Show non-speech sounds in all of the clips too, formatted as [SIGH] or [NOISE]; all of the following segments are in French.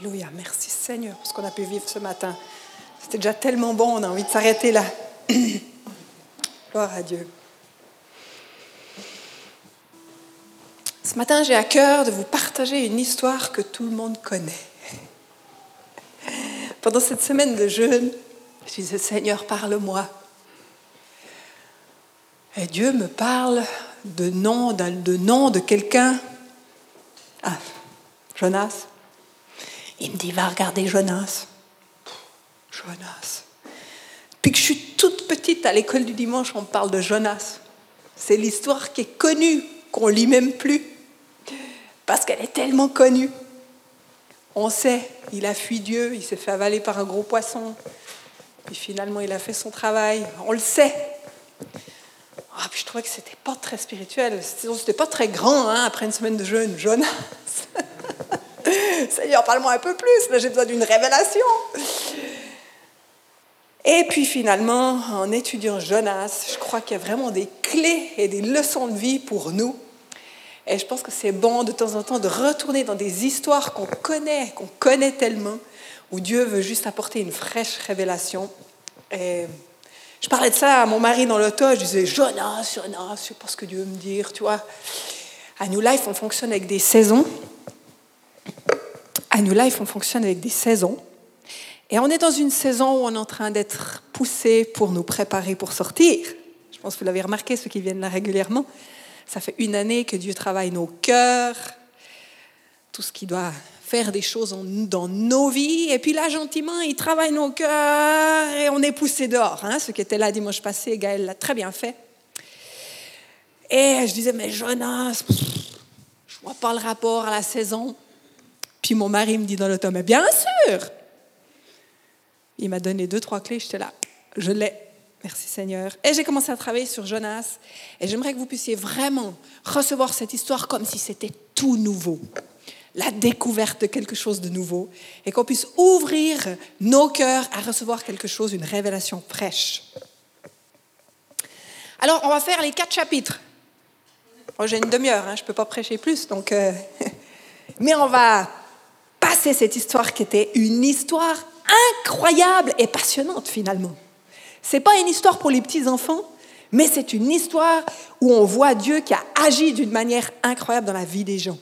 Alléluia. Merci Seigneur pour ce qu'on a pu vivre ce matin. C'était déjà tellement bon, on a envie de s'arrêter là. [CLEARS THROAT] Gloire à Dieu. Ce matin, j'ai à cœur de vous partager une histoire que tout le monde connaît. [LAUGHS] Pendant cette semaine de jeûne, je disais, Seigneur, parle-moi. Et Dieu me parle de nom, de nom de quelqu'un. Ah, Jonas. Il me dit, va regarder Jonas. Jonas. Depuis que je suis toute petite à l'école du dimanche, on parle de Jonas. C'est l'histoire qui est connue, qu'on lit même plus, parce qu'elle est tellement connue. On sait, il a fui Dieu, il s'est fait avaler par un gros poisson, puis finalement il a fait son travail. On le sait. Ah, puis je trouvais que c'était pas très spirituel, c'était pas très grand hein, après une semaine de jeûne. Jonas. [LAUGHS] [LAUGHS] Seigneur, parle-moi un peu plus, là j'ai besoin d'une révélation. Et puis finalement, en étudiant Jonas, je crois qu'il y a vraiment des clés et des leçons de vie pour nous. Et je pense que c'est bon de temps en temps de retourner dans des histoires qu'on connaît, qu'on connaît tellement, où Dieu veut juste apporter une fraîche révélation. Et je parlais de ça à mon mari dans l'auto, je disais Jonas, Jonas, je sais pas ce que Dieu veut me dire, tu vois. À New Life, on fonctionne avec des saisons. À New Life, on fonctionne avec des saisons. Et on est dans une saison où on est en train d'être poussé pour nous préparer pour sortir. Je pense que vous l'avez remarqué, ceux qui viennent là régulièrement. Ça fait une année que Dieu travaille nos cœurs, tout ce qui doit faire des choses dans nos vies. Et puis là, gentiment, il travaille nos cœurs et on est poussé dehors. Hein. Ce qui était là dimanche passé, Gaël l'a très bien fait. Et je disais, mais Jonas, je vois pas le rapport à la saison. Puis mon mari me dit dans l'automne, mais bien sûr, il m'a donné deux, trois clés, j'étais là. Je l'ai. Merci Seigneur. Et j'ai commencé à travailler sur Jonas. Et j'aimerais que vous puissiez vraiment recevoir cette histoire comme si c'était tout nouveau. La découverte de quelque chose de nouveau. Et qu'on puisse ouvrir nos cœurs à recevoir quelque chose, une révélation fraîche. Alors, on va faire les quatre chapitres. j'ai une demi-heure, hein, je ne peux pas prêcher plus. Donc, euh, [LAUGHS] Mais on va passer cette histoire qui était une histoire incroyable et passionnante finalement. C'est pas une histoire pour les petits enfants, mais c'est une histoire où on voit Dieu qui a agi d'une manière incroyable dans la vie des gens.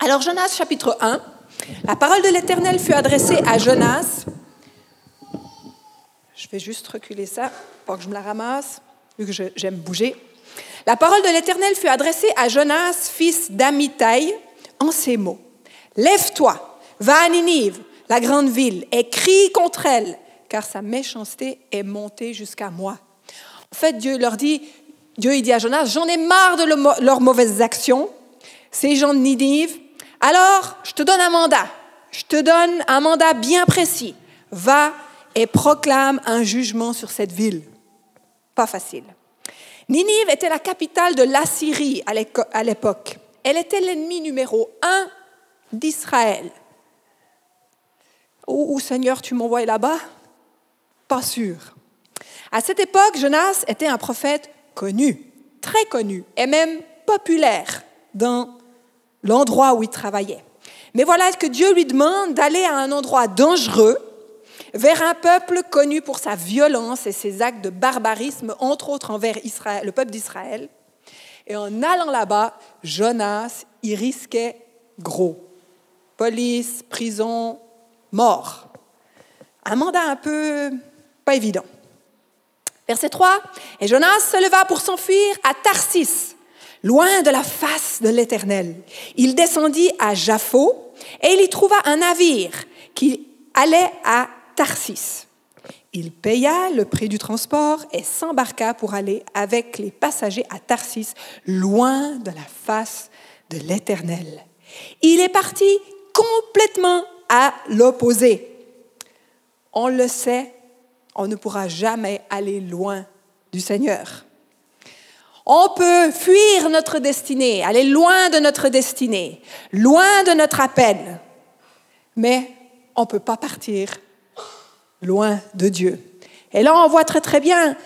Alors Jonas chapitre 1, la parole de l'Éternel fut adressée à Jonas. Je vais juste reculer ça pour que je me la ramasse, vu que j'aime bouger. La parole de l'Éternel fut adressée à Jonas, fils d'Amitai, en ces mots. Lève-toi, va à Ninive, la grande ville, et crie contre elle, car sa méchanceté est montée jusqu'à moi. En fait, Dieu leur dit, Dieu il dit à Jonas, j'en ai marre de leurs mauvaises actions, ces gens de Ninive, alors je te donne un mandat, je te donne un mandat bien précis, va et proclame un jugement sur cette ville. Pas facile. Ninive était la capitale de l'Assyrie à l'époque. Elle était l'ennemi numéro un d'Israël. Où, Seigneur, tu m'envoies là-bas? Pas sûr. À cette époque, Jonas était un prophète connu, très connu, et même populaire dans l'endroit où il travaillait. Mais voilà que Dieu lui demande d'aller à un endroit dangereux, vers un peuple connu pour sa violence et ses actes de barbarisme, entre autres envers Israël, le peuple d'Israël. Et en allant là-bas, Jonas, il risquait gros. Police, prison, mort. Un mandat un peu pas évident. Verset 3. Et Jonas se leva pour s'enfuir à Tarsis, loin de la face de l'Éternel. Il descendit à Jaffo et il y trouva un navire qui allait à Tarsis. Il paya le prix du transport et s'embarqua pour aller avec les passagers à Tarsis, loin de la face de l'Éternel. Il est parti complètement à l'opposé. On le sait, on ne pourra jamais aller loin du Seigneur. On peut fuir notre destinée, aller loin de notre destinée, loin de notre appel, mais on ne peut pas partir loin de Dieu. Et là, on voit très très bien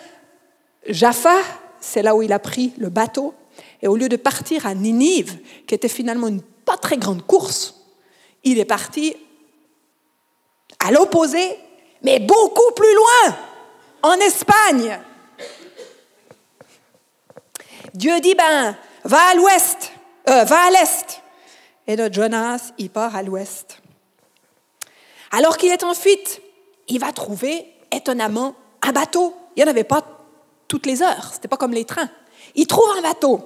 Jaffa, c'est là où il a pris le bateau, et au lieu de partir à Ninive, qui était finalement une pas très grande course, il est parti À l'opposé, mais beaucoup plus loin, en Espagne. Dieu dit, ben, va à l'ouest, euh, va à l'est. Et notre Jonas, il part à l'ouest. Alors qu'il est en fuite, il va trouver étonnamment un bateau. Il n'y en avait pas toutes les heures, ce n'était pas comme les trains. Il trouve un bateau.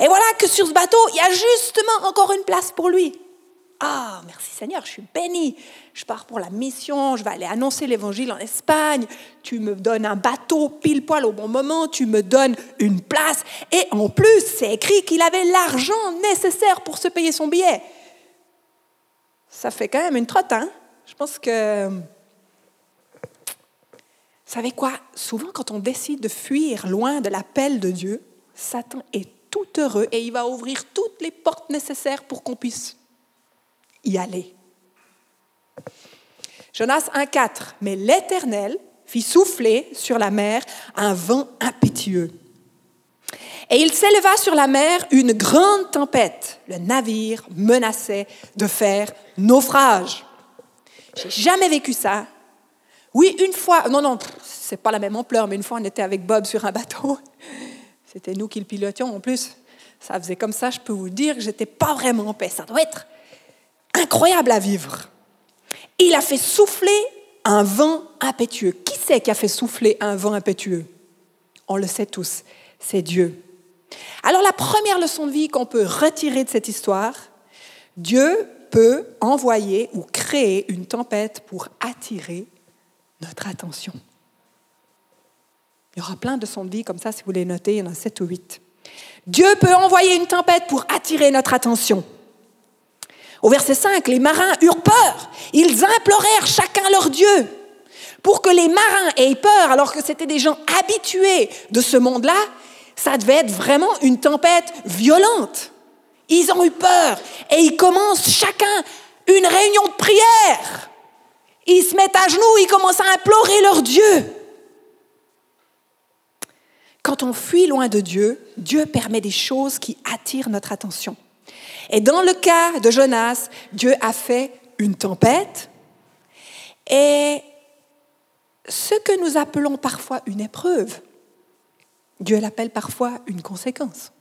Et voilà que sur ce bateau, il y a justement encore une place pour lui. Ah, merci Seigneur, je suis béni. Je pars pour la mission, je vais aller annoncer l'évangile en Espagne. Tu me donnes un bateau pile poil au bon moment, tu me donnes une place. Et en plus, c'est écrit qu'il avait l'argent nécessaire pour se payer son billet. Ça fait quand même une trotte, hein Je pense que. Vous savez quoi? Souvent, quand on décide de fuir loin de l'appel de Dieu, Satan est tout heureux et il va ouvrir toutes les portes nécessaires pour qu'on puisse y aller. Jonas 1,4 Mais l'Éternel fit souffler sur la mer un vent impétueux. Et il s'éleva sur la mer une grande tempête. Le navire menaçait de faire naufrage. J'ai jamais vécu ça. Oui, une fois, non, non, c'est pas la même ampleur, mais une fois on était avec Bob sur un bateau. C'était nous qui le pilotions en plus. Ça faisait comme ça, je peux vous dire j'étais pas vraiment en paix. Ça doit être incroyable à vivre. Il a fait souffler un vent impétueux. Qui c'est qui a fait souffler un vent impétueux? On le sait tous, c'est Dieu. Alors la première leçon de vie qu'on peut retirer de cette histoire, Dieu peut envoyer ou créer une tempête pour attirer notre attention. Il y aura plein de leçons de vie comme ça, si vous les notez, il y en a sept ou huit. Dieu peut envoyer une tempête pour attirer notre attention. Au verset 5, les marins eurent peur. Ils implorèrent chacun leur Dieu. Pour que les marins aient peur, alors que c'était des gens habitués de ce monde-là, ça devait être vraiment une tempête violente. Ils ont eu peur et ils commencent chacun une réunion de prière. Ils se mettent à genoux, ils commencent à implorer leur Dieu. Quand on fuit loin de Dieu, Dieu permet des choses qui attirent notre attention. Et dans le cas de Jonas, Dieu a fait une tempête et ce que nous appelons parfois une épreuve, Dieu l'appelle parfois une conséquence.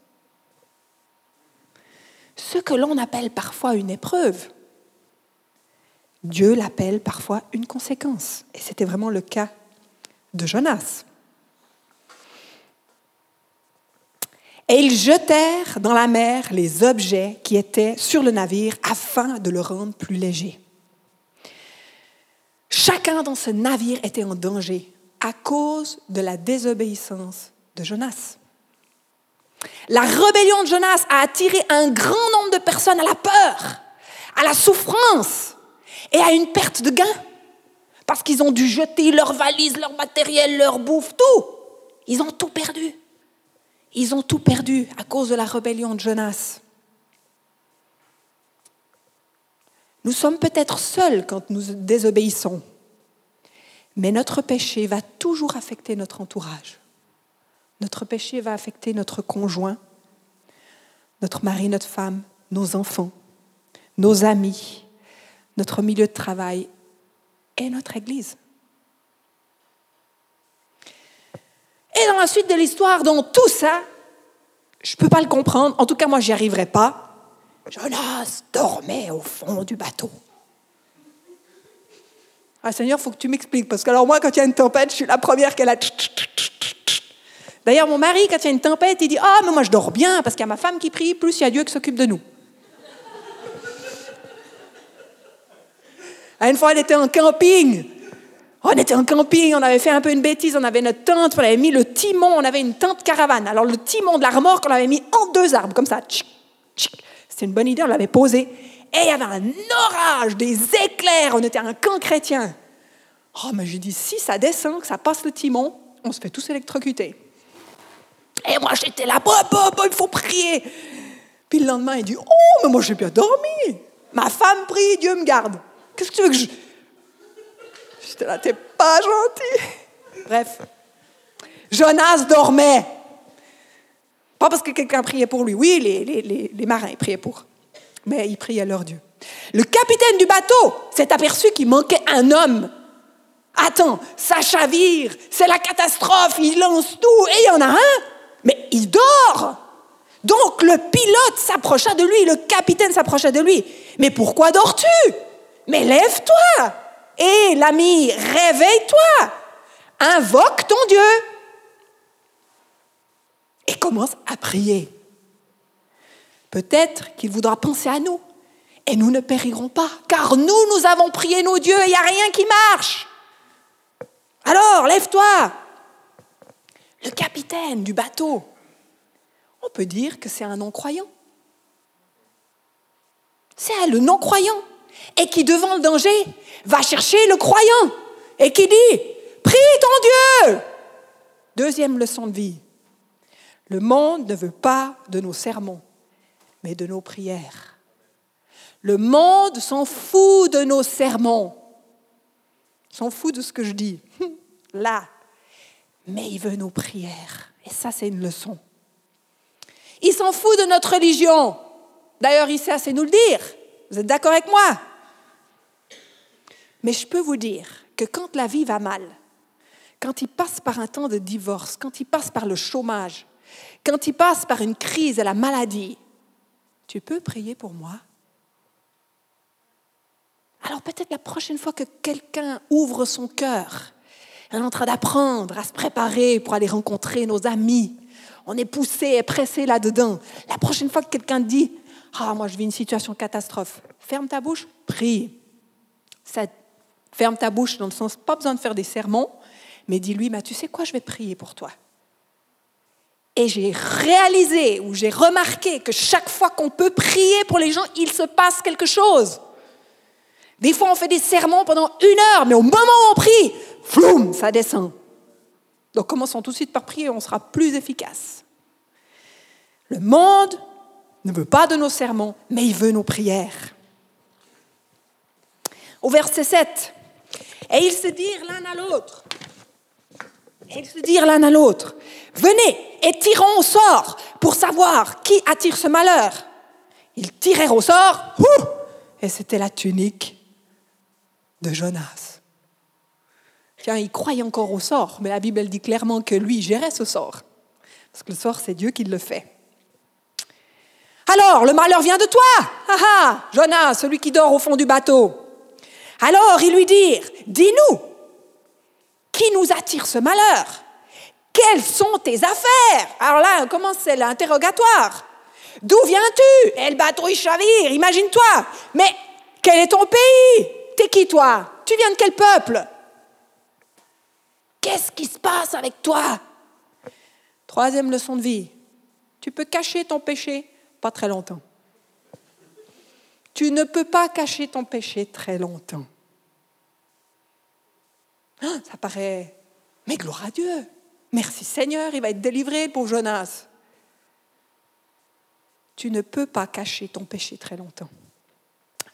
Ce que l'on appelle parfois une épreuve, Dieu l'appelle parfois une conséquence. Et c'était vraiment le cas de Jonas. Et ils jetèrent dans la mer les objets qui étaient sur le navire afin de le rendre plus léger. Chacun dans ce navire était en danger à cause de la désobéissance de Jonas. La rébellion de Jonas a attiré un grand nombre de personnes à la peur, à la souffrance et à une perte de gain. Parce qu'ils ont dû jeter leurs valises, leur matériel, leur bouffe, tout. Ils ont tout perdu. Ils ont tout perdu à cause de la rébellion de Jonas. Nous sommes peut-être seuls quand nous désobéissons, mais notre péché va toujours affecter notre entourage. Notre péché va affecter notre conjoint, notre mari, notre femme, nos enfants, nos amis, notre milieu de travail et notre Église. Et dans la suite de l'histoire, dans tout ça, je ne peux pas le comprendre. En tout cas, moi, j'y arriverai pas. Jonas dormait au fond du bateau. Ah Seigneur, faut que tu m'expliques, parce que alors moi, quand il y a une tempête, je suis la première qu'elle a... D'ailleurs, mon mari, quand il y a une tempête, il dit Ah, mais moi je dors bien, parce qu'il y a ma femme qui prie, plus il y a Dieu qui s'occupe de nous. À une fois, elle était en camping. On était en camping, on avait fait un peu une bêtise, on avait notre tente, on avait mis le timon, on avait une tente caravane. Alors le timon de la remorque, on l'avait mis en deux arbres, comme ça. C'était une bonne idée, on l'avait posé. Et il y avait un orage, des éclairs, on était un camp chrétien. Oh, mais j'ai dit, si ça descend, que ça passe le timon, on se fait tous électrocuter. Et moi, j'étais là, il faut prier. Puis le lendemain, il dit, oh, mais moi, j'ai bien dormi. Ma femme prie, Dieu me garde. Qu'est-ce que tu veux que je... J'étais là, t'es pas gentil. Bref. Jonas dormait. Pas parce que quelqu'un priait pour lui. Oui, les, les, les, marins, ils priaient pour. Mais ils priaient leur Dieu. Le capitaine du bateau s'est aperçu qu'il manquait un homme. Attends, ça chavire, c'est la catastrophe, il lance tout, et il y en a un, mais il dort. Donc le pilote s'approcha de lui, le capitaine s'approcha de lui. Mais pourquoi dors-tu? Mais lève-toi. Et l'ami, réveille-toi. Invoque ton Dieu. Et commence à prier. Peut-être qu'il voudra penser à nous. Et nous ne périrons pas, car nous, nous avons prié nos dieux et il n'y a rien qui marche. Alors, lève-toi. Le capitaine du bateau, on peut dire que c'est un non-croyant. C'est le non-croyant. Et qui, devant le danger, va chercher le croyant. Et qui dit, prie ton Dieu. Deuxième leçon de vie. Le monde ne veut pas de nos sermons, mais de nos prières. Le monde s'en fout de nos sermons, s'en fout de ce que je dis, [LAUGHS] là, mais il veut nos prières. Et ça, c'est une leçon. Il s'en fout de notre religion. D'ailleurs, il sait assez nous le dire. Vous êtes d'accord avec moi? Mais je peux vous dire que quand la vie va mal, quand il passe par un temps de divorce, quand il passe par le chômage, quand il passe par une crise et la maladie, tu peux prier pour moi? Alors peut-être la prochaine fois que quelqu'un ouvre son cœur, est en train d'apprendre à se préparer pour aller rencontrer nos amis, on est poussé et pressé là-dedans. La prochaine fois que quelqu'un dit Ah, moi je vis une situation catastrophe, ferme ta bouche, prie. Ça, ferme ta bouche dans le sens, pas besoin de faire des sermons, mais dis-lui bah, Tu sais quoi, je vais prier pour toi. Et j'ai réalisé ou j'ai remarqué que chaque fois qu'on peut prier pour les gens, il se passe quelque chose. Des fois, on fait des sermons pendant une heure, mais au moment où on prie, floum, ça descend. Donc commençons tout de suite par prier, on sera plus efficace. Le monde ne veut pas de nos sermons, mais il veut nos prières. Au verset 7, et ils se dirent l'un à l'autre, ils se dirent l'un à l'autre, venez et tirons au sort pour savoir qui attire ce malheur. Ils tirèrent au sort, et c'était la tunique de Jonas. Tiens, il croyait encore au sort, mais la Bible dit clairement que lui gérait ce sort. Parce que le sort, c'est Dieu qui le fait. Alors, le malheur vient de toi, ah ah, Jonas, celui qui dort au fond du bateau. Alors, ils lui dirent, dis-nous, qui nous attire ce malheur? Quelles sont tes affaires? Alors là, comment c'est l'interrogatoire D'où viens-tu? Et le bateau, il chavire, imagine-toi. Mais quel est ton pays? T'es qui toi? Tu viens de quel peuple? Qu'est-ce qui se passe avec toi? Troisième leçon de vie. Tu peux cacher ton péché pas très longtemps. Tu ne peux pas cacher ton péché très longtemps. Ah, ça paraît, mais gloire à Dieu. Merci Seigneur, il va être délivré pour Jonas. Tu ne peux pas cacher ton péché très longtemps.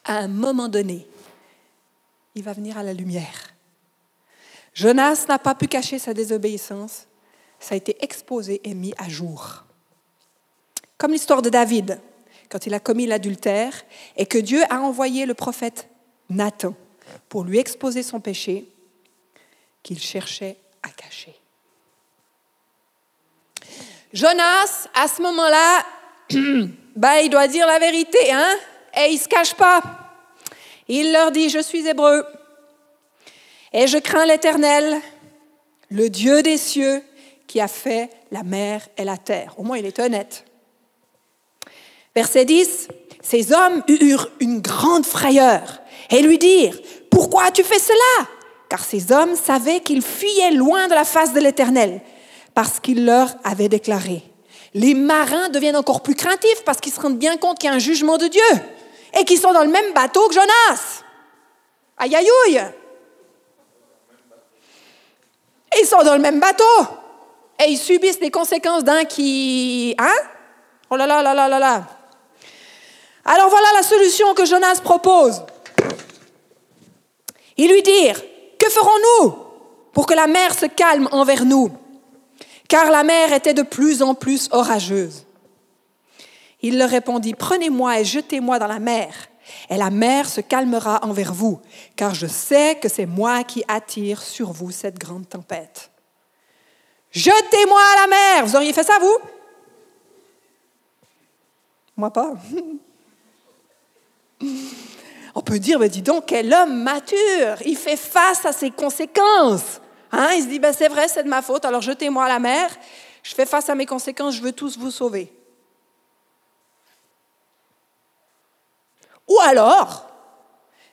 À un moment donné, il va venir à la lumière. Jonas n'a pas pu cacher sa désobéissance. Ça a été exposé et mis à jour. Comme l'histoire de David, quand il a commis l'adultère et que Dieu a envoyé le prophète Nathan pour lui exposer son péché qu'il cherchait à cacher. Jonas, à ce moment-là, [CLEARS THROAT] bah, il doit dire la vérité, hein, et il ne se cache pas. Il leur dit, je suis hébreu, et je crains l'Éternel, le Dieu des cieux, qui a fait la mer et la terre. Au moins, il est honnête. Verset 10, ces hommes eurent une grande frayeur et lui dirent, pourquoi as-tu fait cela? Car ces hommes savaient qu'ils fuyaient loin de la face de l'Éternel, parce qu'il leur avait déclaré. Les marins deviennent encore plus craintifs parce qu'ils se rendent bien compte qu'il y a un jugement de Dieu et qu'ils sont dans le même bateau que Jonas. Aïe aïe ils sont dans le même bateau. Et ils subissent les conséquences d'un qui... Hein? Oh là là là là là là. Alors voilà la solution que Jonas propose. Ils lui dirent, que ferons-nous pour que la mer se calme envers nous? Car la mer était de plus en plus orageuse. Il leur répondit, prenez-moi et jetez-moi dans la mer, et la mer se calmera envers vous, car je sais que c'est moi qui attire sur vous cette grande tempête. Jetez-moi à la mer. Vous auriez fait ça, vous? Moi pas. [LAUGHS] On peut dire, mais dis donc, quel homme mature, il fait face à ses conséquences. Hein? il se dit, ben, c'est vrai, c'est de ma faute, alors jetez-moi à la mer, je fais face à mes conséquences, je veux tous vous sauver. Ou alors,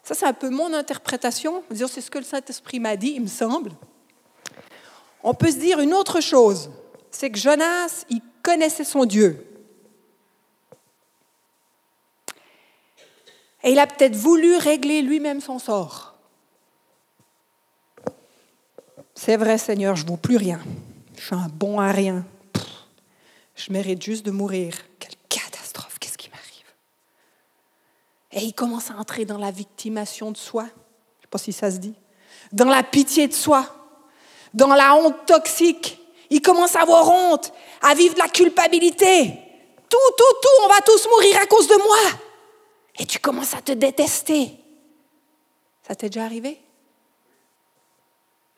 ça c'est un peu mon interprétation, c'est ce que le Saint-Esprit m'a dit, il me semble. On peut se dire une autre chose, c'est que Jonas, il connaissait son Dieu. Et il a peut-être voulu régler lui-même son sort. C'est vrai, Seigneur, je ne vaux plus rien. Je suis un bon à rien. je mérite juste de mourir. Quelle catastrophe, qu'est-ce qui m'arrive? Et il commence à entrer dans la victimation de soi. Je ne sais pas si ça se dit. Dans la pitié de soi. Dans la honte toxique. Il commence à avoir honte, à vivre de la culpabilité. Tout, tout, tout, on va tous mourir à cause de moi. Et tu commences à te détester. Ça t'est déjà arrivé?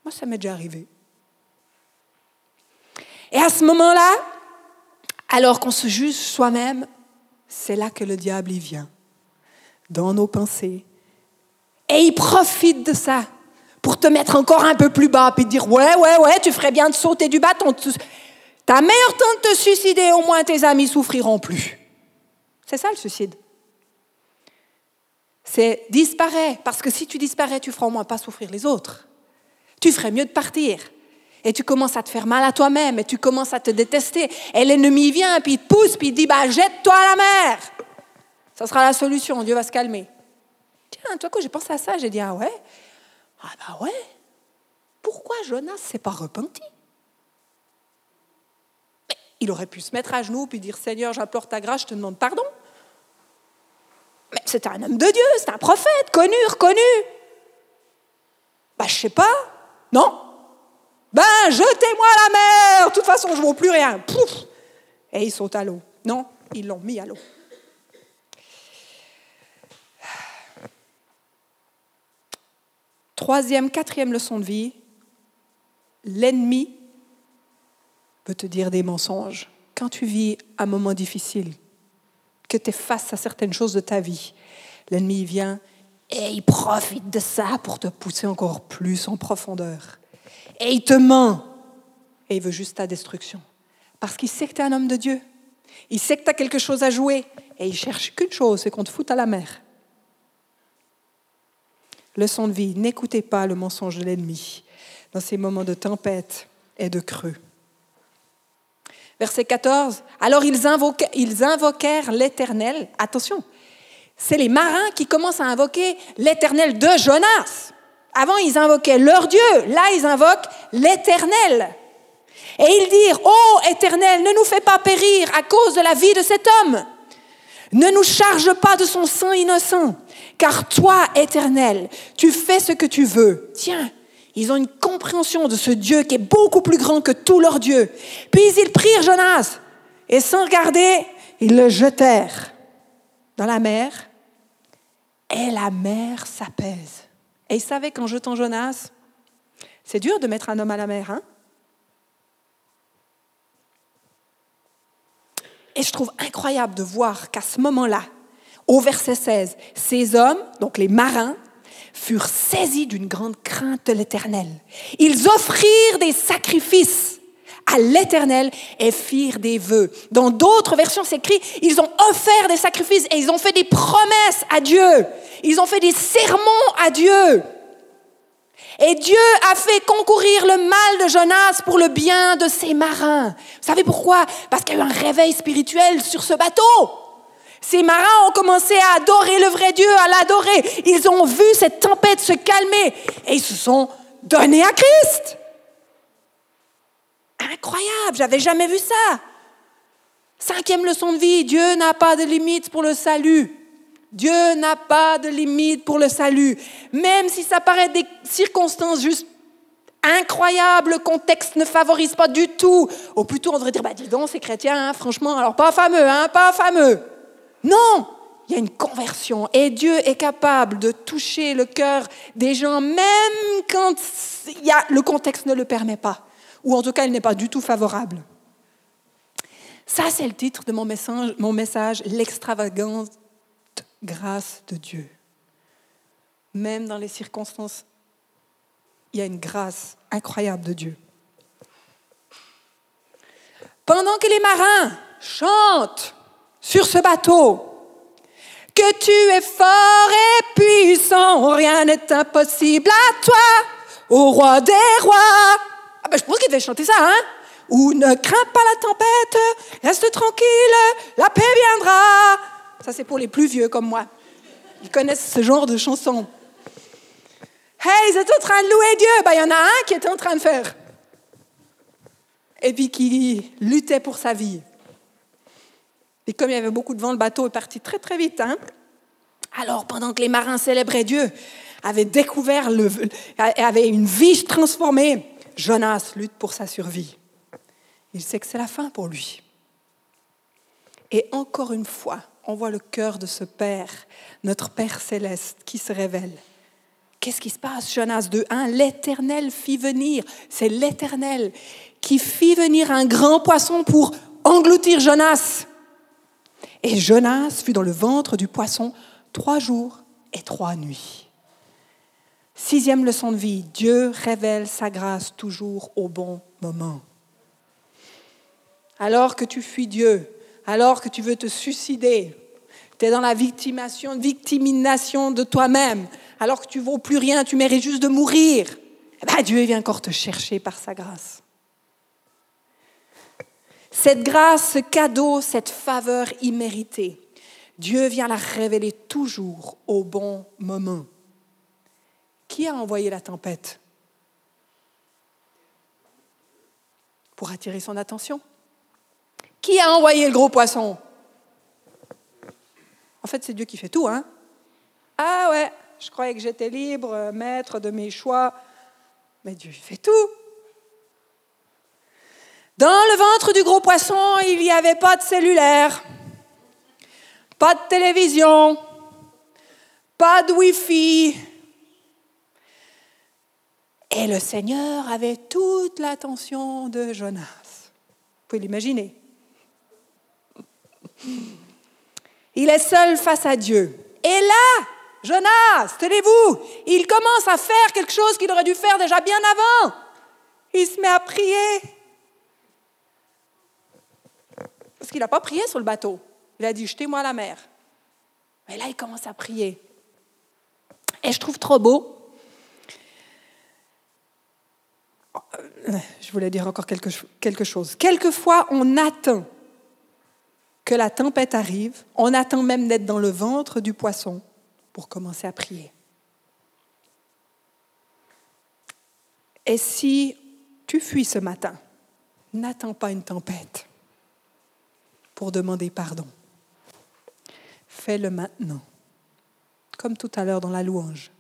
Moi, ça m'est déjà arrivé. Et à ce moment-là, alors qu'on se juge soi-même, c'est là que le diable y vient, dans nos pensées. Et il profite de ça pour te mettre encore un peu plus bas, puis dire Ouais, ouais, ouais, tu ferais bien de sauter du bâton. Ta mère tente de te suicider, au moins tes amis souffriront plus. C'est ça le suicide? C'est disparaît, parce que si tu disparais, tu feras au moins pas souffrir les autres. Tu ferais mieux de partir. Et tu commences à te faire mal à toi-même, et tu commences à te détester. Et l'ennemi vient, puis il te pousse, puis il te dit, bah, jette-toi à la mer. Ça sera la solution, Dieu va se calmer. Tiens, toi, quand j'ai pensé à ça, j'ai dit, ah ouais? Ah bah ouais Pourquoi Jonas s'est pas repenti? Il aurait pu se mettre à genoux, puis dire, Seigneur, j'implore ta grâce, je te demande pardon. C'était un homme de Dieu, c'est un prophète, connu, reconnu. Bah, je sais pas. Non. Ben, jetez-moi à la mer. De toute façon, je ne vaux plus rien. Pouf. Et ils sont à l'eau. Non, ils l'ont mis à l'eau. Troisième, quatrième leçon de vie, l'ennemi peut te dire des mensonges. Quand tu vis un moment difficile, que tu es face à certaines choses de ta vie. L'ennemi vient et il profite de ça pour te pousser encore plus en profondeur. Et il te ment. Et il veut juste ta destruction. Parce qu'il sait que tu es un homme de Dieu. Il sait que tu as quelque chose à jouer. Et il cherche qu'une chose, c'est qu'on te foute à la mer. Leçon de vie, n'écoutez pas le mensonge de l'ennemi dans ces moments de tempête et de creux. Verset 14. Alors ils, invoquèrent l'Éternel. Attention, c'est les marins qui commencent à invoquer l'Éternel de Jonas. Avant, ils invoquaient leur Dieu. Là, ils invoquent l'Éternel. Et ils dirent, Ô Éternel, ne nous fais pas périr à cause de la vie de cet homme. Ne nous charge pas de son sang innocent, car toi, Éternel, tu fais ce que tu veux. Tiens, ils ont une compréhension de ce Dieu qui est beaucoup plus grand que tous leurs dieux. Puis ils prirent Jonas et sans regarder, ils le jetèrent dans la mer et la mer s'apaise. Et ils savaient qu'en jetant Jonas, c'est dur de mettre un homme à la mer, hein? Et je trouve incroyable de voir qu'à ce moment-là, au verset 16, ces hommes, donc les marins, furent saisis d'une grande crainte de l'Éternel. Ils offrirent des sacrifices à l'Éternel et firent des vœux. Dans d'autres versions, c'est écrit, ils ont offert des sacrifices et ils ont fait des promesses à Dieu. Ils ont fait des sermons à Dieu. Et Dieu a fait concourir le mal de Jonas pour le bien de ses marins. Vous savez pourquoi? Parce qu'il y a eu un réveil spirituel sur ce bateau. Ces marins ont commencé à adorer le vrai Dieu, à l'adorer. Ils ont vu cette tempête se calmer et ils se sont donnés à Christ. Incroyable, j'avais jamais vu ça. Cinquième leçon de vie, Dieu n'a pas de limite pour le salut. Dieu n'a pas de limite pour le salut. Même si ça paraît des circonstances juste incroyables, le contexte ne favorise pas du tout. Ou plutôt, on devrait dire, bah dis donc, c'est chrétien, hein, franchement, alors pas fameux, hein, pas fameux. Non, il y a une conversion. Et Dieu est capable de toucher le cœur des gens, même quand le contexte ne le permet pas, ou en tout cas il n'est pas du tout favorable. Ça, c'est le titre de mon message, mon message l'extravagante grâce de Dieu. Même dans les circonstances, il y a une grâce incroyable de Dieu. Pendant que les marins chantent sur ce bateau, que tu es fort et puissant, rien n'est impossible à toi, au roi des rois. Ah ben, je pense qu'il devait chanter ça, hein Ou ne crains pas la tempête, reste tranquille, la paix viendra. Ça, c'est pour les plus vieux comme moi. Ils connaissent ce genre de chansons. Hey, ils étaient en train de louer Dieu. Ben, il y en a un qui était en train de faire. Et puis qui luttait pour sa vie. Et comme il y avait beaucoup de vent, le bateau est parti très très vite. Hein. Alors, pendant que les marins célébraient Dieu, avaient découvert, le, avaient une vie transformée, Jonas lutte pour sa survie. Il sait que c'est la fin pour lui. Et encore une fois, on voit le cœur de ce Père, notre Père céleste, qui se révèle. Qu'est-ce qui se passe Jonas 2.1, l'Éternel fit venir, c'est l'Éternel qui fit venir un grand poisson pour engloutir Jonas. Et Jonas fut dans le ventre du poisson trois jours et trois nuits. Sixième leçon de vie, Dieu révèle sa grâce toujours au bon moment. Alors que tu fuis Dieu, alors que tu veux te suicider, tu es dans la victimisation, victimisation de toi-même, alors que tu vaux plus rien, tu mérites juste de mourir, eh ben, Dieu vient encore te chercher par sa grâce. Cette grâce, ce cadeau, cette faveur imméritée, Dieu vient la révéler toujours au bon moment. Qui a envoyé la tempête Pour attirer son attention? Qui a envoyé le gros poisson? En fait, c'est Dieu qui fait tout, hein? Ah ouais, je croyais que j'étais libre, maître de mes choix. Mais Dieu fait tout. Dans le ventre du gros poisson, il n'y avait pas de cellulaire, pas de télévision, pas de Wi-Fi. Et le Seigneur avait toute l'attention de Jonas. Vous pouvez l'imaginer. Il est seul face à Dieu. Et là, Jonas, tenez-vous, il commence à faire quelque chose qu'il aurait dû faire déjà bien avant. Il se met à prier. Parce qu'il n'a pas prié sur le bateau. Il a dit, jetez-moi à la mer. Mais là, il commence à prier. Et je trouve trop beau. Je voulais dire encore quelque, quelque chose. Quelquefois, on attend que la tempête arrive. On attend même d'être dans le ventre du poisson pour commencer à prier. Et si tu fuis ce matin, n'attends pas une tempête pour demander pardon. Fais-le maintenant, comme tout à l'heure dans la louange.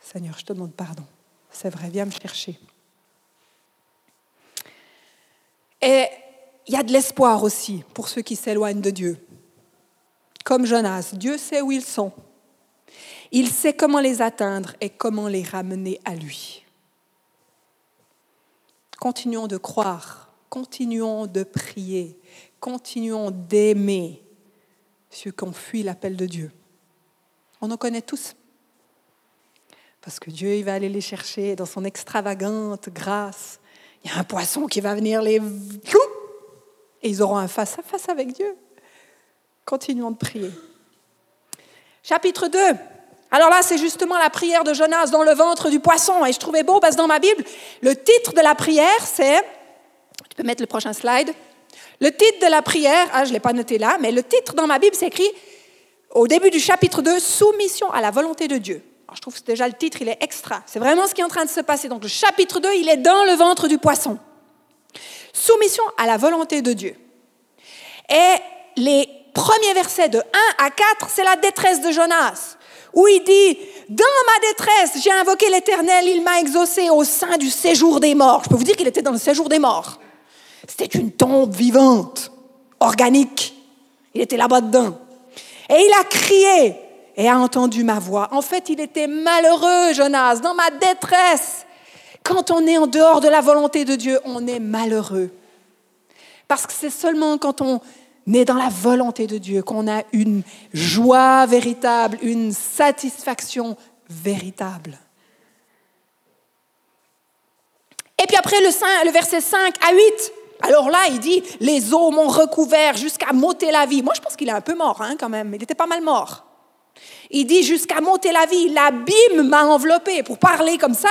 Seigneur, je te demande pardon. C'est vrai, viens me chercher. Et il y a de l'espoir aussi pour ceux qui s'éloignent de Dieu. Comme Jonas, Dieu sait où ils sont. Il sait comment les atteindre et comment les ramener à lui. Continuons de croire, continuons de prier, continuons d'aimer ceux qui ont fui l'appel de Dieu. On en connaît tous. Parce que Dieu, il va aller les chercher dans son extravagante grâce. Il y a un poisson qui va venir les... Et ils auront un face-à-face avec Dieu. Continuons de prier. Chapitre 2. Alors là, c'est justement la prière de Jonas dans le ventre du poisson. Et je trouvais beau parce que dans ma Bible, le titre de la prière, c'est... Tu peux mettre le prochain slide. Le titre de la prière, ah, je ne l'ai pas noté là, mais le titre dans ma Bible, c'est écrit au début du chapitre 2, Soumission à la volonté de Dieu. je trouve que déjà le titre, il est extra. C'est vraiment ce qui est en train de se passer. Donc le chapitre 2, il est dans le ventre du poisson. Soumission à la volonté de Dieu. Et les premiers versets de 1 à 4, c'est la détresse de Jonas, où il dit, dans ma détresse, j'ai invoqué l'Éternel, il m'a exaucé au sein du séjour des morts. Je peux vous dire qu'il était dans le séjour des morts. C'était une tombe vivante, organique. Il était là-bas dedans. Et il a crié et a entendu ma voix. En fait, il était malheureux, Jonas, dans ma détresse. Quand on est en dehors de la volonté de Dieu, on est malheureux. Parce que c'est seulement quand on est dans la volonté de Dieu qu'on a une joie véritable, une satisfaction véritable. Et puis après le, verset 5 à 8, alors là, il dit, les eaux m'ont recouvert jusqu'à m'ôter la vie. Moi, je pense qu'il est un peu mort hein, quand même. Il était pas mal mort. Il dit, jusqu'à monter la vie, l'abîme m'a enveloppé. Pour parler comme ça,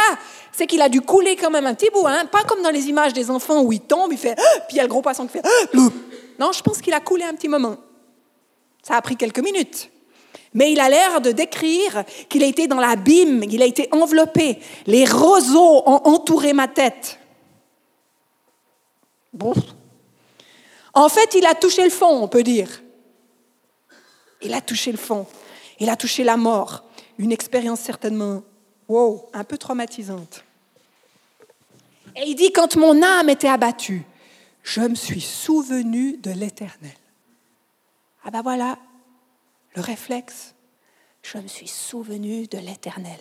c'est qu'il a dû couler quand même un petit bout. Hein. Pas comme dans les images des enfants où il tombe, il fait, [GASPS] puis il y a le gros poisson qui fait, [GASPS] non, je pense qu'il a coulé un petit moment. Ça a pris quelques minutes. Mais il a l'air de décrire qu'il a été dans l'abîme, qu'il a été enveloppé. Les roseaux ont entouré ma tête. Bon. En fait, il a touché le fond, on peut dire. Il a touché le fond. Il a touché la mort. Une expérience certainement, wow, un peu traumatisante. Et il dit, quand mon âme était abattue, je me suis souvenu de l'Éternel. Ah ben voilà, le réflexe, je me suis souvenu de l'Éternel.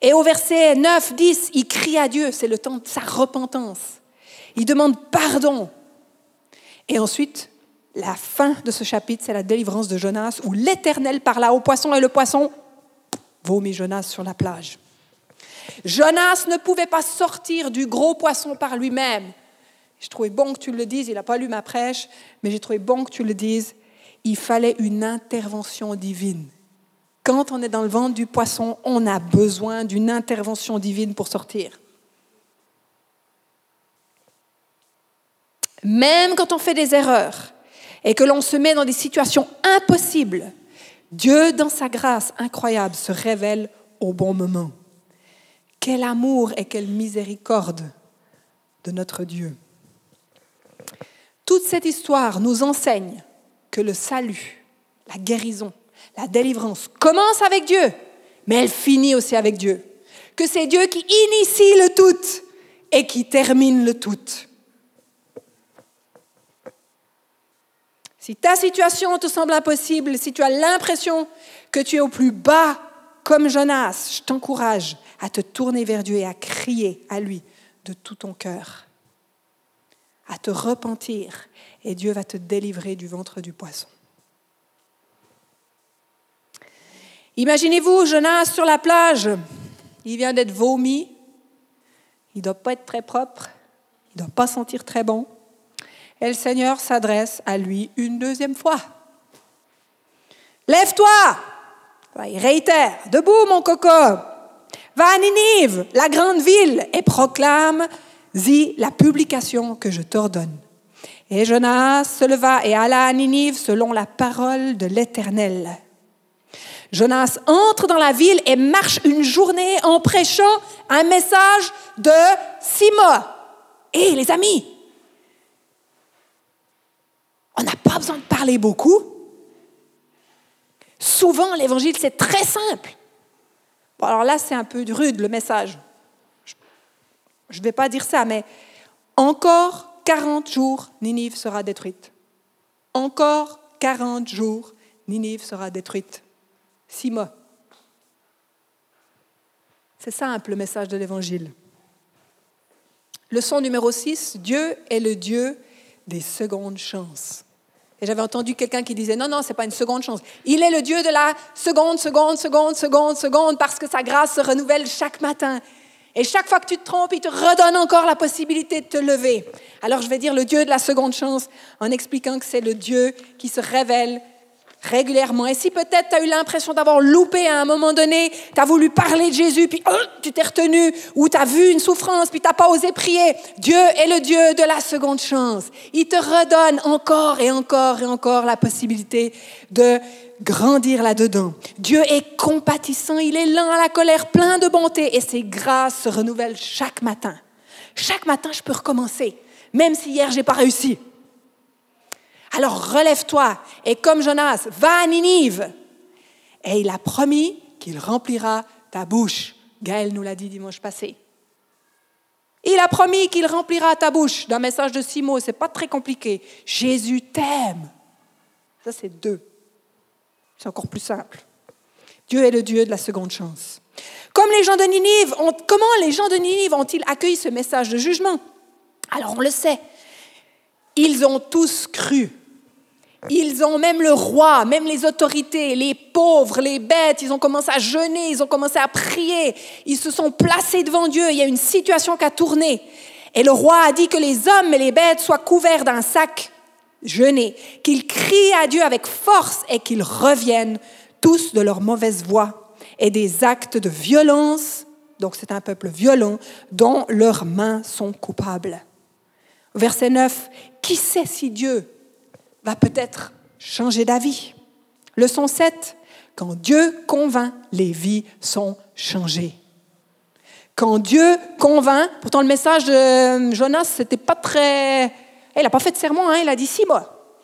Et au verset 9, 10, il crie à Dieu, c'est le temps de sa repentance. Il demande pardon. Et ensuite, la fin de ce chapitre, c'est la délivrance de Jonas, où l'Éternel parla au poisson et le poisson vomit Jonas sur la plage. Jonas ne pouvait pas sortir du gros poisson par lui-même. Je trouvais bon que tu le dises, il n'a pas lu ma prêche, mais j'ai trouvé bon que tu le dises. Il fallait une intervention divine. Quand on est dans le ventre du poisson, on a besoin d'une intervention divine pour sortir. Même quand on fait des erreurs et que l'on se met dans des situations impossibles, Dieu, dans sa grâce incroyable, se révèle au bon moment. Quel amour et quelle miséricorde de notre Dieu. Toute cette histoire nous enseigne que le salut, la guérison, la délivrance commence avec Dieu, mais elle finit aussi avec Dieu. Que c'est Dieu qui initie le tout et qui termine le tout. Si ta situation te semble impossible, si tu as l'impression que tu es au plus bas comme Jonas, je t'encourage à te tourner vers Dieu et à crier à lui de tout ton cœur, à te repentir et Dieu va te délivrer du ventre du poisson. Imaginez-vous Jonas sur la plage, il vient d'être vomi, il ne doit pas être très propre, il ne doit pas sentir très bon. Et le Seigneur s'adresse à lui une deuxième fois. Lève-toi Il réitère, debout mon coco Va à Ninive, la grande ville, et proclame-y la publication que je t'ordonne. Et Jonas se leva et alla à Ninive selon la parole de l'Éternel. Jonas entre dans la ville et marche une journée en prêchant un message de mois. Et les amis, on n'a pas besoin de parler beaucoup. Souvent, l'évangile, c'est très simple. Alors là, c'est un peu rude le message. Je ne vais pas dire ça, mais encore 40 jours, Ninive sera détruite. Encore 40 jours, Ninive sera détruite. Six mois. C'est simple le message de l'Évangile. Leçon numéro 6, Dieu est le Dieu des secondes chances. Et j'avais entendu quelqu'un qui disait non, non, ce n'est pas une seconde chance. Il est le Dieu de la seconde, seconde, seconde, seconde, seconde, parce que sa grâce se renouvelle chaque matin. Et chaque fois que tu te trompes, il te redonne encore la possibilité de te lever. Alors je vais dire le Dieu de la seconde chance en expliquant que c'est le Dieu qui se révèle régulièrement. Et si peut-être tu as eu l'impression d'avoir loupé à un moment donné, tu as voulu parler de Jésus, puis oh, tu t'es retenu, ou tu as vu une souffrance, puis tu n'as pas osé prier, Dieu est le Dieu de la seconde chance. Il te redonne encore et encore et encore la possibilité de grandir là-dedans. Dieu est compatissant, il est lent à la colère, plein de bonté, et ses grâces se renouvellent chaque matin. Chaque matin, je peux recommencer, même si hier, j'ai pas réussi. Alors relève-toi et comme Jonas, va à Ninive. Et il a promis qu'il remplira ta bouche. Gaël nous l'a dit dimanche passé. Il a promis qu'il remplira ta bouche d'un message de six mots. C'est pas très compliqué. Jésus t'aime. Ça, c'est deux. C'est encore plus simple. Dieu est le Dieu de la seconde chance. Comme les gens de Ninive, ont, comment les gens de Ninive ont-ils accueilli ce message de jugement? Alors on le sait, ils ont tous cru. Ils ont même le roi, même les autorités, les pauvres, les bêtes, ils ont commencé à jeûner, ils ont commencé à prier, ils se sont placés devant Dieu, il y a une situation qui a tourné. Et le roi a dit que les hommes et les bêtes soient couverts d'un sac jeûné, qu'ils crient à Dieu avec force et qu'ils reviennent tous de leur mauvaise voie et des actes de violence, donc c'est un peuple violent, dont leurs mains sont coupables. Verset 9, qui sait si Dieu va peut-être changer d'avis? Leçon 7, quand Dieu convainc, les vies sont changées. Quand Dieu convainc, pourtant le message de Jonas, c'était pas très... Il n'a pas fait de sermon, hein, il a dit six mois.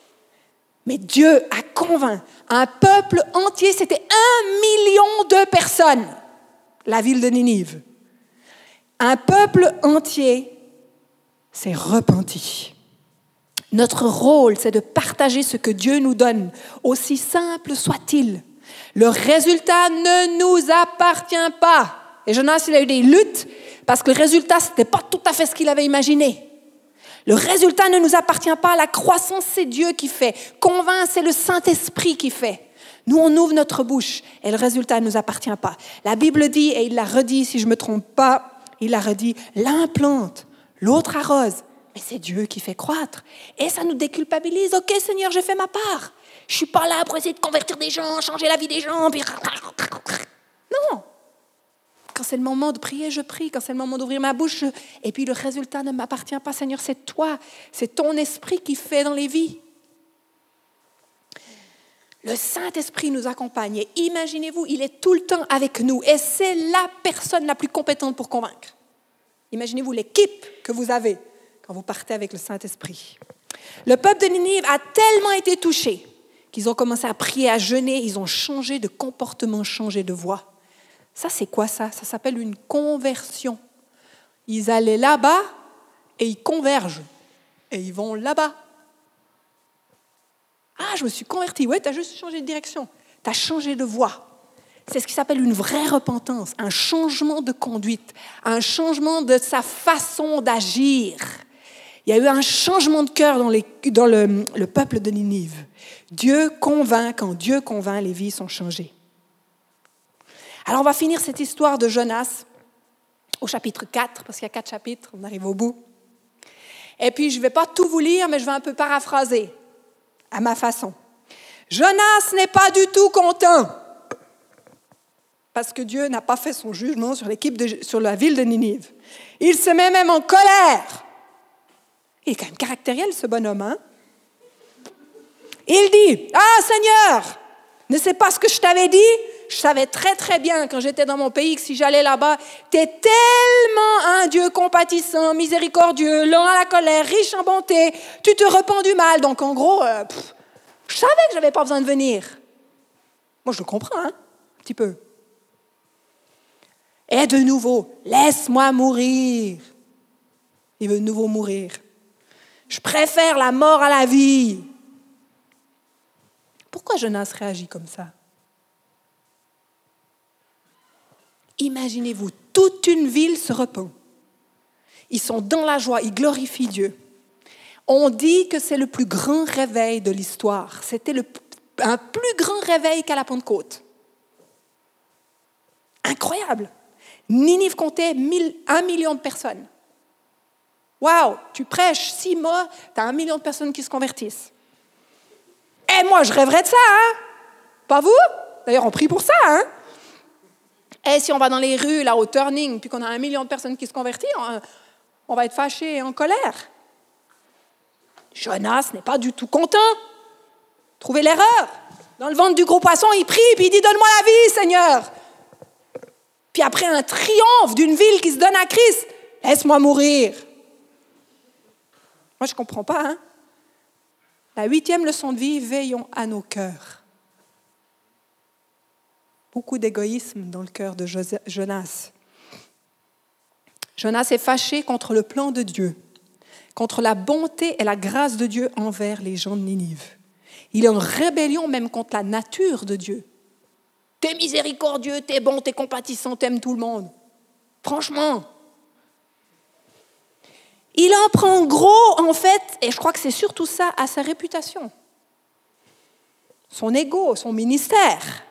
Mais Dieu a convaincu un peuple entier, c'était un million de personnes, la ville de Ninive. Un peuple entier s'est repenti. Notre rôle, c'est de partager ce que Dieu nous donne, aussi simple soit-il. Le résultat ne nous appartient pas. Et Jonas, il a eu des luttes parce que le résultat, ce n'était pas tout à fait ce qu'il avait imaginé. Le résultat ne nous appartient pas. La croissance, c'est Dieu qui fait. Convaincre, c'est le Saint-Esprit qui fait. Nous, on ouvre notre bouche et le résultat ne nous appartient pas. La Bible dit, et il l'a redit, si je ne me trompe pas, il l'a redit, l'un plante, l'autre arrose, mais c'est Dieu qui fait croître. Et ça nous déculpabilise. Ok, Seigneur, j'ai fait ma part. Je suis pas là pour essayer de convertir des gens, changer la vie des gens. [LAUGHS] Non. Quand c'est le moment de prier, je prie. Quand c'est le moment d'ouvrir ma bouche, et puis le résultat ne m'appartient pas, Seigneur, c'est toi. C'est ton esprit qui fait dans les vies. Le Saint-Esprit nous accompagne. Et imaginez-vous, il est tout le temps avec nous. Et c'est la personne la plus compétente pour convaincre. Imaginez-vous l'équipe que vous avez quand vous partez avec le Saint-Esprit. Le peuple de Ninive a tellement été touché qu'ils ont commencé à prier, à jeûner, ils ont changé de comportement, changé de voix. Ça, c'est quoi ça? Ça s'appelle une conversion. Ils allaient là-bas et ils convergent. Et ils vont là-bas. Ah, je me suis converti. Ouais, tu as juste changé de direction. Tu as changé de voie. C'est ce qui s'appelle une vraie repentance, un changement de conduite, un changement de sa façon d'agir. Il y a eu un changement de cœur dans, le, le, peuple de Ninive. Dieu convainc, quand Dieu convainc, les vies sont changées. Alors on va finir cette histoire de Jonas au chapitre 4, parce qu'il y a quatre chapitres, on arrive au bout. Et puis je ne vais pas tout vous lire, mais je vais un peu paraphraser à ma façon. Jonas n'est pas du tout content parce que Dieu n'a pas fait son jugement sur, l'équipe sur la ville de Ninive. Il se met même en colère. Il est quand même caractériel, ce bonhomme. Hein? Il dit, ah Seigneur, ne sais pas ce que je t'avais dit Je savais très très bien quand j'étais dans mon pays que si j'allais là-bas, tu es tellement un Dieu compatissant, miséricordieux, lent à la colère, riche en bonté, tu te repens du mal. Donc en gros, euh, je savais que je n'avais pas besoin de venir. Moi je le comprends, hein, un petit peu. Et de nouveau, laisse-moi mourir. Il veut de nouveau mourir. Je préfère la mort à la vie. Pourquoi Jonas réagit comme ça? Imaginez-vous, toute une ville se repent. Ils sont dans la joie, ils glorifient Dieu. On dit que c'est le plus grand réveil de l'histoire. C'était un plus grand réveil qu'à la Pentecôte. Incroyable. Ninive comptait un million de personnes. Waouh, tu prêches six mois, tu as un million de personnes qui se convertissent. Et moi, je rêverais de ça, hein? Pas vous? D'ailleurs, on prie pour ça, hein? Et si on va dans les rues, là, au turning, puis qu'on a un million de personnes qui se convertissent, on, va être fâché et en colère. Jonas n'est pas du tout content. Trouvez l'erreur. Dans le ventre du gros poisson, il prie, puis il dit Donne-moi la vie, Seigneur. Puis après un triomphe d'une ville qui se donne à Christ, laisse-moi mourir. Moi, je ne comprends pas. Hein? La huitième leçon de vie, veillons à nos cœurs. Beaucoup d'égoïsme dans le cœur de Jonas. Jonas est fâché contre le plan de Dieu, contre la bonté et la grâce de Dieu envers les gens de Ninive. Il est en rébellion même contre la nature de Dieu. T'es miséricordieux, t'es bon, t'es compatissant, t'aimes tout le monde. Franchement. Il en prend gros, en fait, et je crois que c'est surtout ça, à sa réputation. Son ego, son ministère.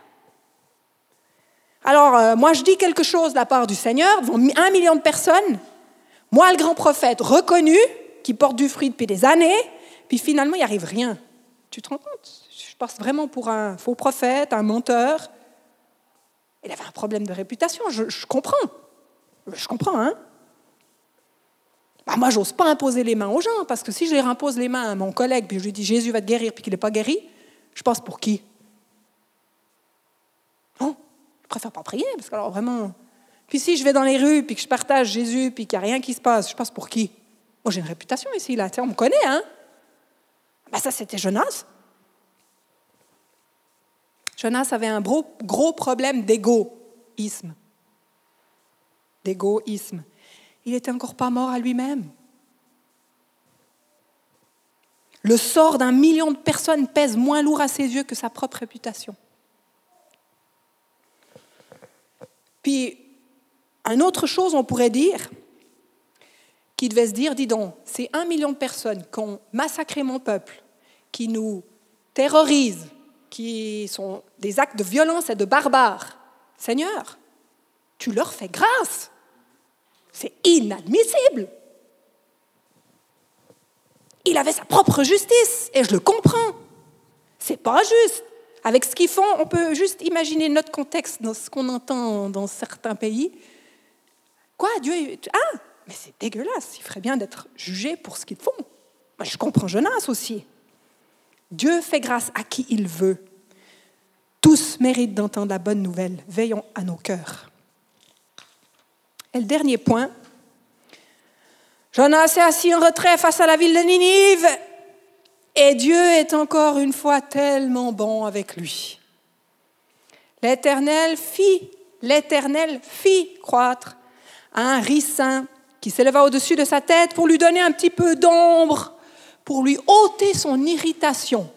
Alors, euh, moi, je dis quelque chose de la part du Seigneur, un million de personnes. Moi, le grand prophète reconnu, qui porte du fruit depuis des années, puis finalement, il n'y arrive rien. Tu te rends compte? Je passe vraiment pour un faux prophète, un menteur. Il avait un problème de réputation, je, comprends. Je comprends, hein bah, Moi, j'ose pas imposer les mains aux gens, parce que si je leur impose les mains à mon collègue, puis je lui dis Jésus va te guérir, puis qu'il n'est pas guéri, je passe pour qui? Non Je préfère pas prier, parce que alors vraiment. Puis si je vais dans les rues, puis que je partage Jésus, puis qu'il n'y a rien qui se passe, je passe pour qui? Moi, j'ai une réputation ici, là. on me connaît, hein bah, Ça, c'était Jonas. Jonas avait un gros, problème d'égoïsme. D'égoïsme. Il n'était encore pas mort à lui-même. Le sort d'un million de personnes pèse moins lourd à ses yeux que sa propre réputation. Puis, une autre chose, on pourrait dire, qui devait se dire, dis donc, c'est un million de personnes qui ont massacré mon peuple, qui nous terrorisent, qui sont des actes de violence et de barbare. Seigneur, tu leur fais grâce. C'est inadmissible. Il avait sa propre justice et je le comprends. C'est pas juste. Avec ce qu'ils font, on peut juste imaginer notre contexte dans ce qu'on entend dans certains pays. Quoi, Dieu Ah, mais c'est dégueulasse. Il ferait bien d'être jugé pour ce qu'ils font. Je comprends Jonas aussi. Dieu fait grâce à qui il veut. Tous méritent d'entendre la bonne nouvelle. Veillons à nos cœurs. Et le dernier point, Jonas s'est assis en retrait face à la ville de Ninive et Dieu est encore une fois tellement bon avec lui. L'Éternel fit, l'Éternel fit croître un ricin qui s'éleva au-dessus de sa tête pour lui donner un petit peu d'ombre, pour lui ôter son irritation.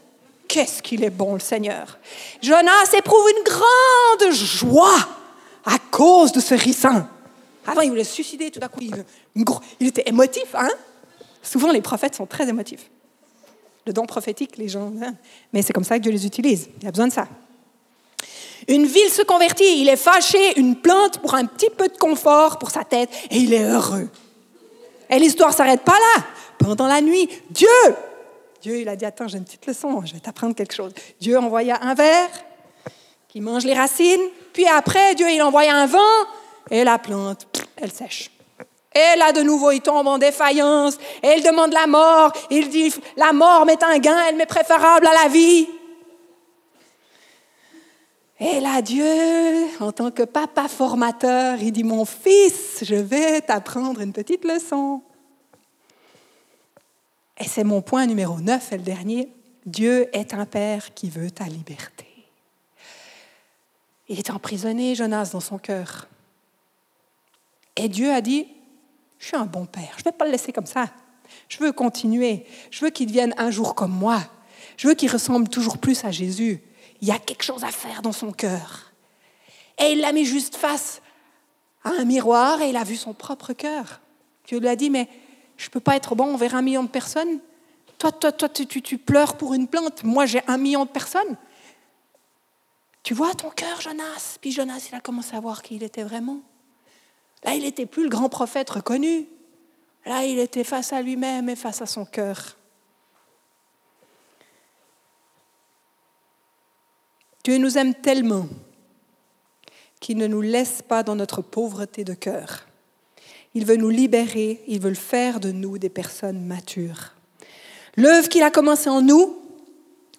Qu'est-ce qu'il est bon, le Seigneur. Jonas éprouve une grande joie à cause de ce ricin. Avant, il voulait se suicider, tout d'un coup, il, était émotif. Hein Souvent, les prophètes sont très émotifs. Le don prophétique, les gens. Hein Mais c'est comme ça que Dieu les utilise. Il a besoin de ça. Une ville se convertit, il est fâché, une plante pour un petit peu de confort pour sa tête, et il est heureux. Et l'histoire s'arrête pas là. Pendant la nuit, Dieu, Dieu, il a dit, attends, j'ai une petite leçon, je vais t'apprendre quelque chose. Dieu envoya un ver qui mange les racines, puis après, Dieu, il envoya un vent et la plante, elle sèche. Et là, de nouveau, il tombe en défaillance. Et il demande la mort. Il dit, la mort m'est un gain, elle m'est préférable à la vie. Et là, Dieu, en tant que papa formateur, il dit, mon fils, je vais t'apprendre une petite leçon. Et c'est mon point numéro 9 et le dernier. Dieu est un père qui veut ta liberté. Il est emprisonné, Jonas, dans son cœur. Et Dieu a dit, je suis un bon père, je ne vais pas le laisser comme ça. Je veux continuer, je veux qu'il devienne un jour comme moi. Je veux qu'il ressemble toujours plus à Jésus. Il y a quelque chose à faire dans son cœur. Et il l'a mis juste face à un miroir et il a vu son propre cœur. Dieu lui a dit, mais je ne peux pas être bon envers un million de personnes. Toi, toi, toi, tu, pleures pour une plante. Moi, j'ai un million de personnes. Tu vois ton cœur, Jonas? Puis Jonas, il a commencé à voir qui il était vraiment. Là, il n'était plus le grand prophète reconnu. Là, il était face à lui-même et face à son cœur. Dieu nous aime tellement qu'il ne nous laisse pas dans notre pauvreté de cœur. Il veut nous libérer, il veut faire de nous des personnes matures. L'œuvre qu'il a commencée en nous,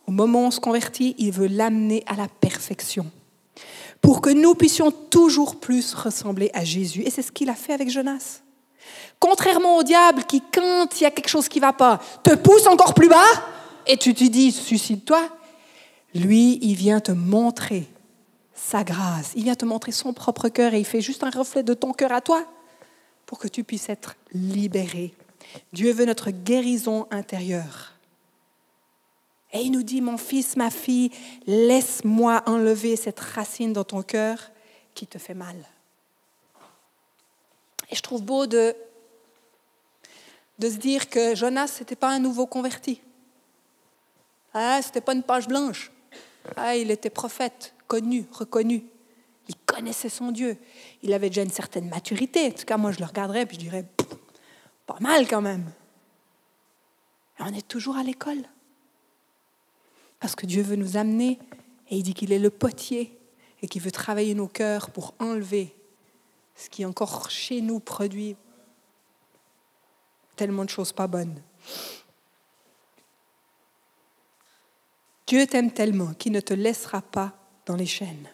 au moment où on se convertit, il veut l'amener à la perfection pour que nous puissions toujours plus ressembler à Jésus. Et c'est ce qu'il a fait avec Jonas. Contrairement au diable qui, quand il y a quelque chose qui ne va pas, te pousse encore plus bas et tu te dis, suicide-toi, lui, il vient te montrer sa grâce. Il vient te montrer son propre cœur et il fait juste un reflet de ton cœur à toi pour que tu puisses être libéré. Dieu veut notre guérison intérieure. Et il nous dit, mon fils, ma fille, laisse-moi enlever cette racine dans ton cœur qui te fait mal. Et je trouve beau de, de se dire que Jonas, ce n'était pas un nouveau converti. Ah, ce n'était pas une page blanche. Ah, il était prophète, connu, reconnu. Il connaissait son Dieu. Il avait déjà une certaine maturité. En tout cas, moi, je le regarderais et je dirais, pas mal quand même. Et on est toujours à l'école. Parce que Dieu veut nous amener et il dit qu'il est le potier et qu'il veut travailler nos cœurs pour enlever ce qui encore chez nous produit tellement de choses pas bonnes. Dieu t'aime tellement qu'il ne te laissera pas dans les chaînes.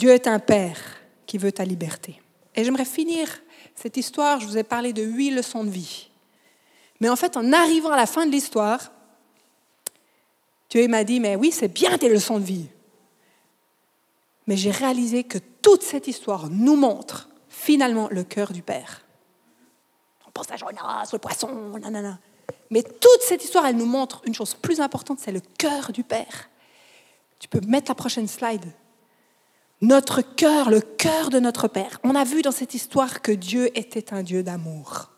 Dieu est un Père qui veut ta liberté. Et j'aimerais finir cette histoire, je vous ai parlé de huit leçons de vie. Mais en fait, en arrivant à la fin de l'histoire, Dieu m'a dit, mais oui, c'est bien tes leçons de vie. Mais j'ai réalisé que toute cette histoire nous montre finalement le cœur du Père. On pense à Jonas, le poisson, nanana. Mais toute cette histoire, elle nous montre une chose plus importante, c'est le cœur du Père. Tu peux mettre la prochaine slide. Notre cœur, le cœur de notre Père. On a vu dans cette histoire que Dieu était un Dieu d'amour.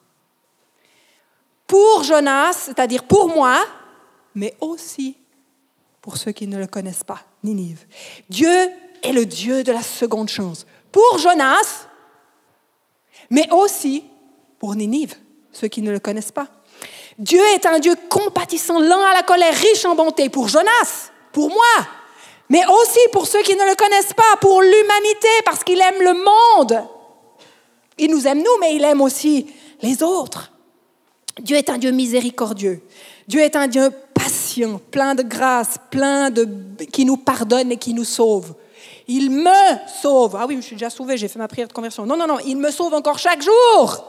Pour Jonas, c'est-à-dire pour moi, mais aussi pour ceux qui ne le connaissent pas, Ninive. Dieu est le Dieu de la seconde chance. Pour Jonas, mais aussi pour Ninive, ceux qui ne le connaissent pas. Dieu est un Dieu compatissant, lent à la colère, riche en bonté pour Jonas, pour moi, mais aussi pour ceux qui ne le connaissent pas, pour l'humanité, parce qu'il aime le monde. Il nous aime nous, mais il aime aussi les autres. Dieu est un Dieu miséricordieux. Dieu est un Dieu patient, plein de grâce, plein de qui nous pardonne et qui nous sauve. Il me sauve. Ah oui, je suis déjà sauvé, j'ai fait ma prière de conversion. Non, non, non, il me sauve encore chaque jour.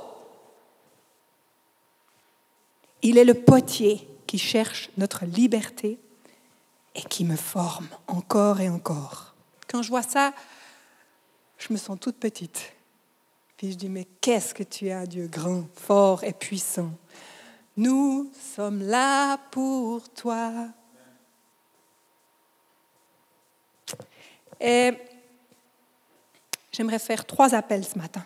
Il est le potier qui cherche notre liberté et qui me forme encore et encore. Quand je vois ça, je me sens toute petite. Puis je dis, mais qu'est-ce que tu un Dieu grand, fort et puissant? Nous sommes là pour toi. Et j'aimerais faire trois appels ce matin.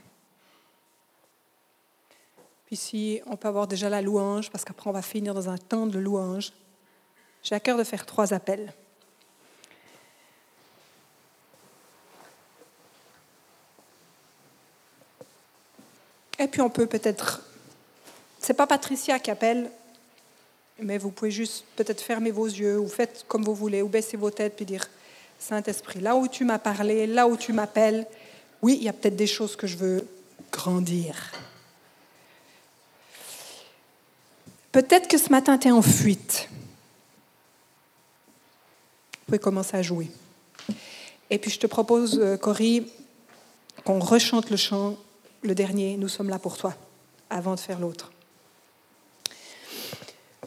Puis si on peut avoir déjà la louange, parce qu'après on va finir dans un temps de louange, j'ai à cœur de faire trois appels. Et puis on peut peut-être, c'est pas Patricia qui appelle, mais vous pouvez juste peut-être fermer vos yeux ou faites comme vous voulez, ou baisser vos têtes puis dire Saint-Esprit, là où tu m'as parlé, là où tu m'appelles, oui, il y a peut-être des choses que je veux grandir. Peut-être que ce matin, tu es en fuite. Vous pouvez commencer à jouer. Et puis je te propose, euh, Cory, qu'on rechante le chant, le dernier, Nous sommes là pour toi, avant de faire l'autre.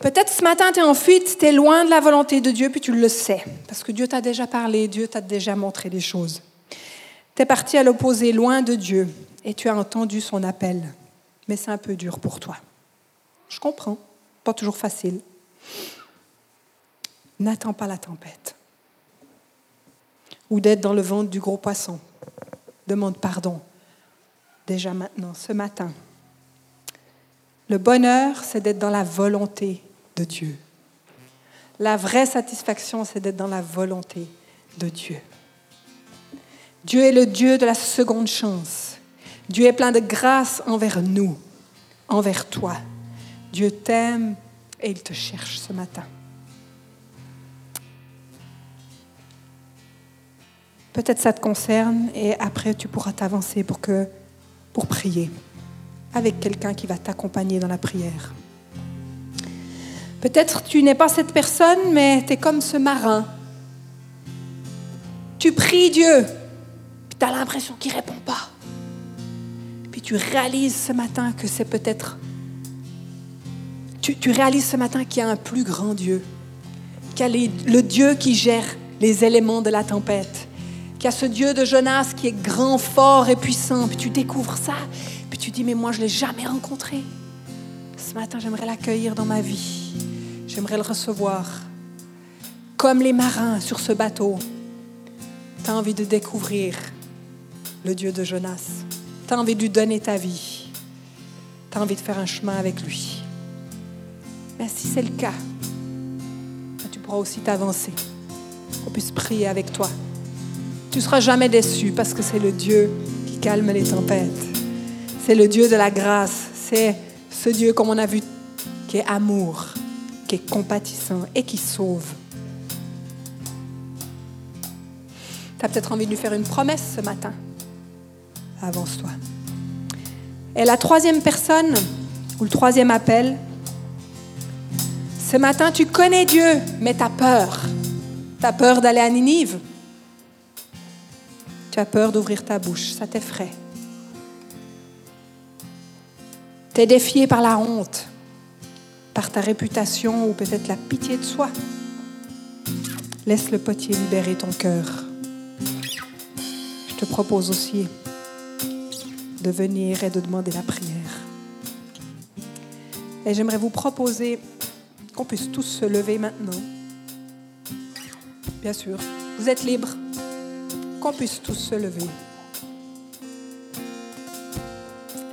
Peut-être ce matin, tu es en fuite, tu es loin de la volonté de Dieu, puis tu le sais, parce que Dieu t'a déjà parlé, Dieu t'a déjà montré des choses. Tu es parti à l'opposé, loin de Dieu, et tu as entendu son appel, mais c'est un peu dur pour toi. Je comprends pas toujours facile. N'attends pas la tempête ou d'être dans le ventre du gros poisson. Demande pardon déjà maintenant, ce matin. Le bonheur, c'est d'être dans la volonté de Dieu. La vraie satisfaction, c'est d'être dans la volonté de Dieu. Dieu est le Dieu de la seconde chance. Dieu est plein de grâce envers nous, envers toi. Dieu t'aime et il te cherche ce matin. Peut-être ça te concerne et après tu pourras t'avancer pour, prier avec quelqu'un qui va t'accompagner dans la prière. Peut-être tu n'es pas cette personne, mais tu es comme ce marin. Tu pries Dieu, puis tu as l'impression qu'il ne répond pas. Puis tu réalises ce matin que c'est peut-être tu, réalises ce matin qu'il y a un plus grand Dieu, qu'il y a le Dieu qui gère les éléments de la tempête, qu'il y a ce Dieu de Jonas qui est grand, fort et puissant. Puis tu découvres ça, puis tu dis, mais moi je ne l'ai jamais rencontré. Ce matin, j'aimerais l'accueillir dans ma vie. J'aimerais le recevoir. comme les marins sur ce bateau, tu as envie de découvrir le Dieu de Jonas. Tu as envie de lui donner ta vie. Tu as envie de faire un chemin avec lui. Mais si c'est le cas, ben, tu pourras aussi t'avancer. On puisse prier avec toi. Tu ne seras jamais déçu parce que c'est le Dieu qui calme les tempêtes. C'est le Dieu de la grâce. C'est ce Dieu, comme on a vu, qui est amour, qui est compatissant et qui sauve. Tu as peut-être envie de lui faire une promesse ce matin. Avance-toi. Et la troisième personne, ou le troisième appel, ce matin, tu connais Dieu, mais tu as peur. Tu as peur d'aller à Ninive. Peur d'ouvrir ta bouche, ça t'effraie. Tu es défié par la honte, par ta réputation ou peut-être la pitié de soi. Laisse le potier libérer ton cœur. Je te propose aussi de venir et de demander la prière. Et j'aimerais vous proposer qu'on puisse tous se lever maintenant. Bien sûr, vous êtes libres. Qu'on puisse tous se lever.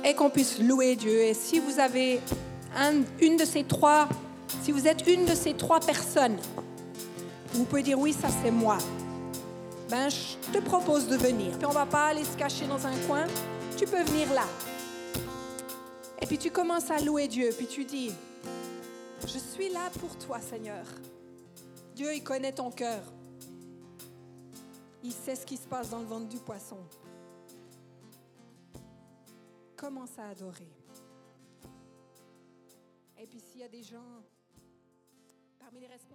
Et qu'on puisse louer Dieu. Et si vous avez une de ces trois, si vous êtes une de ces trois personnes, vous pouvez dire oui, ça c'est moi. Ben, je te propose de venir. Puis on va pas aller se cacher dans un coin tu peux venir là. Et puis tu commences à louer Dieu, puis tu dis, je suis là pour toi Seigneur. Dieu, il connaît ton cœur. Il sait ce qui se passe dans le ventre du poisson. Commence à adorer. Et puis s'il y a des gens parmi les responsables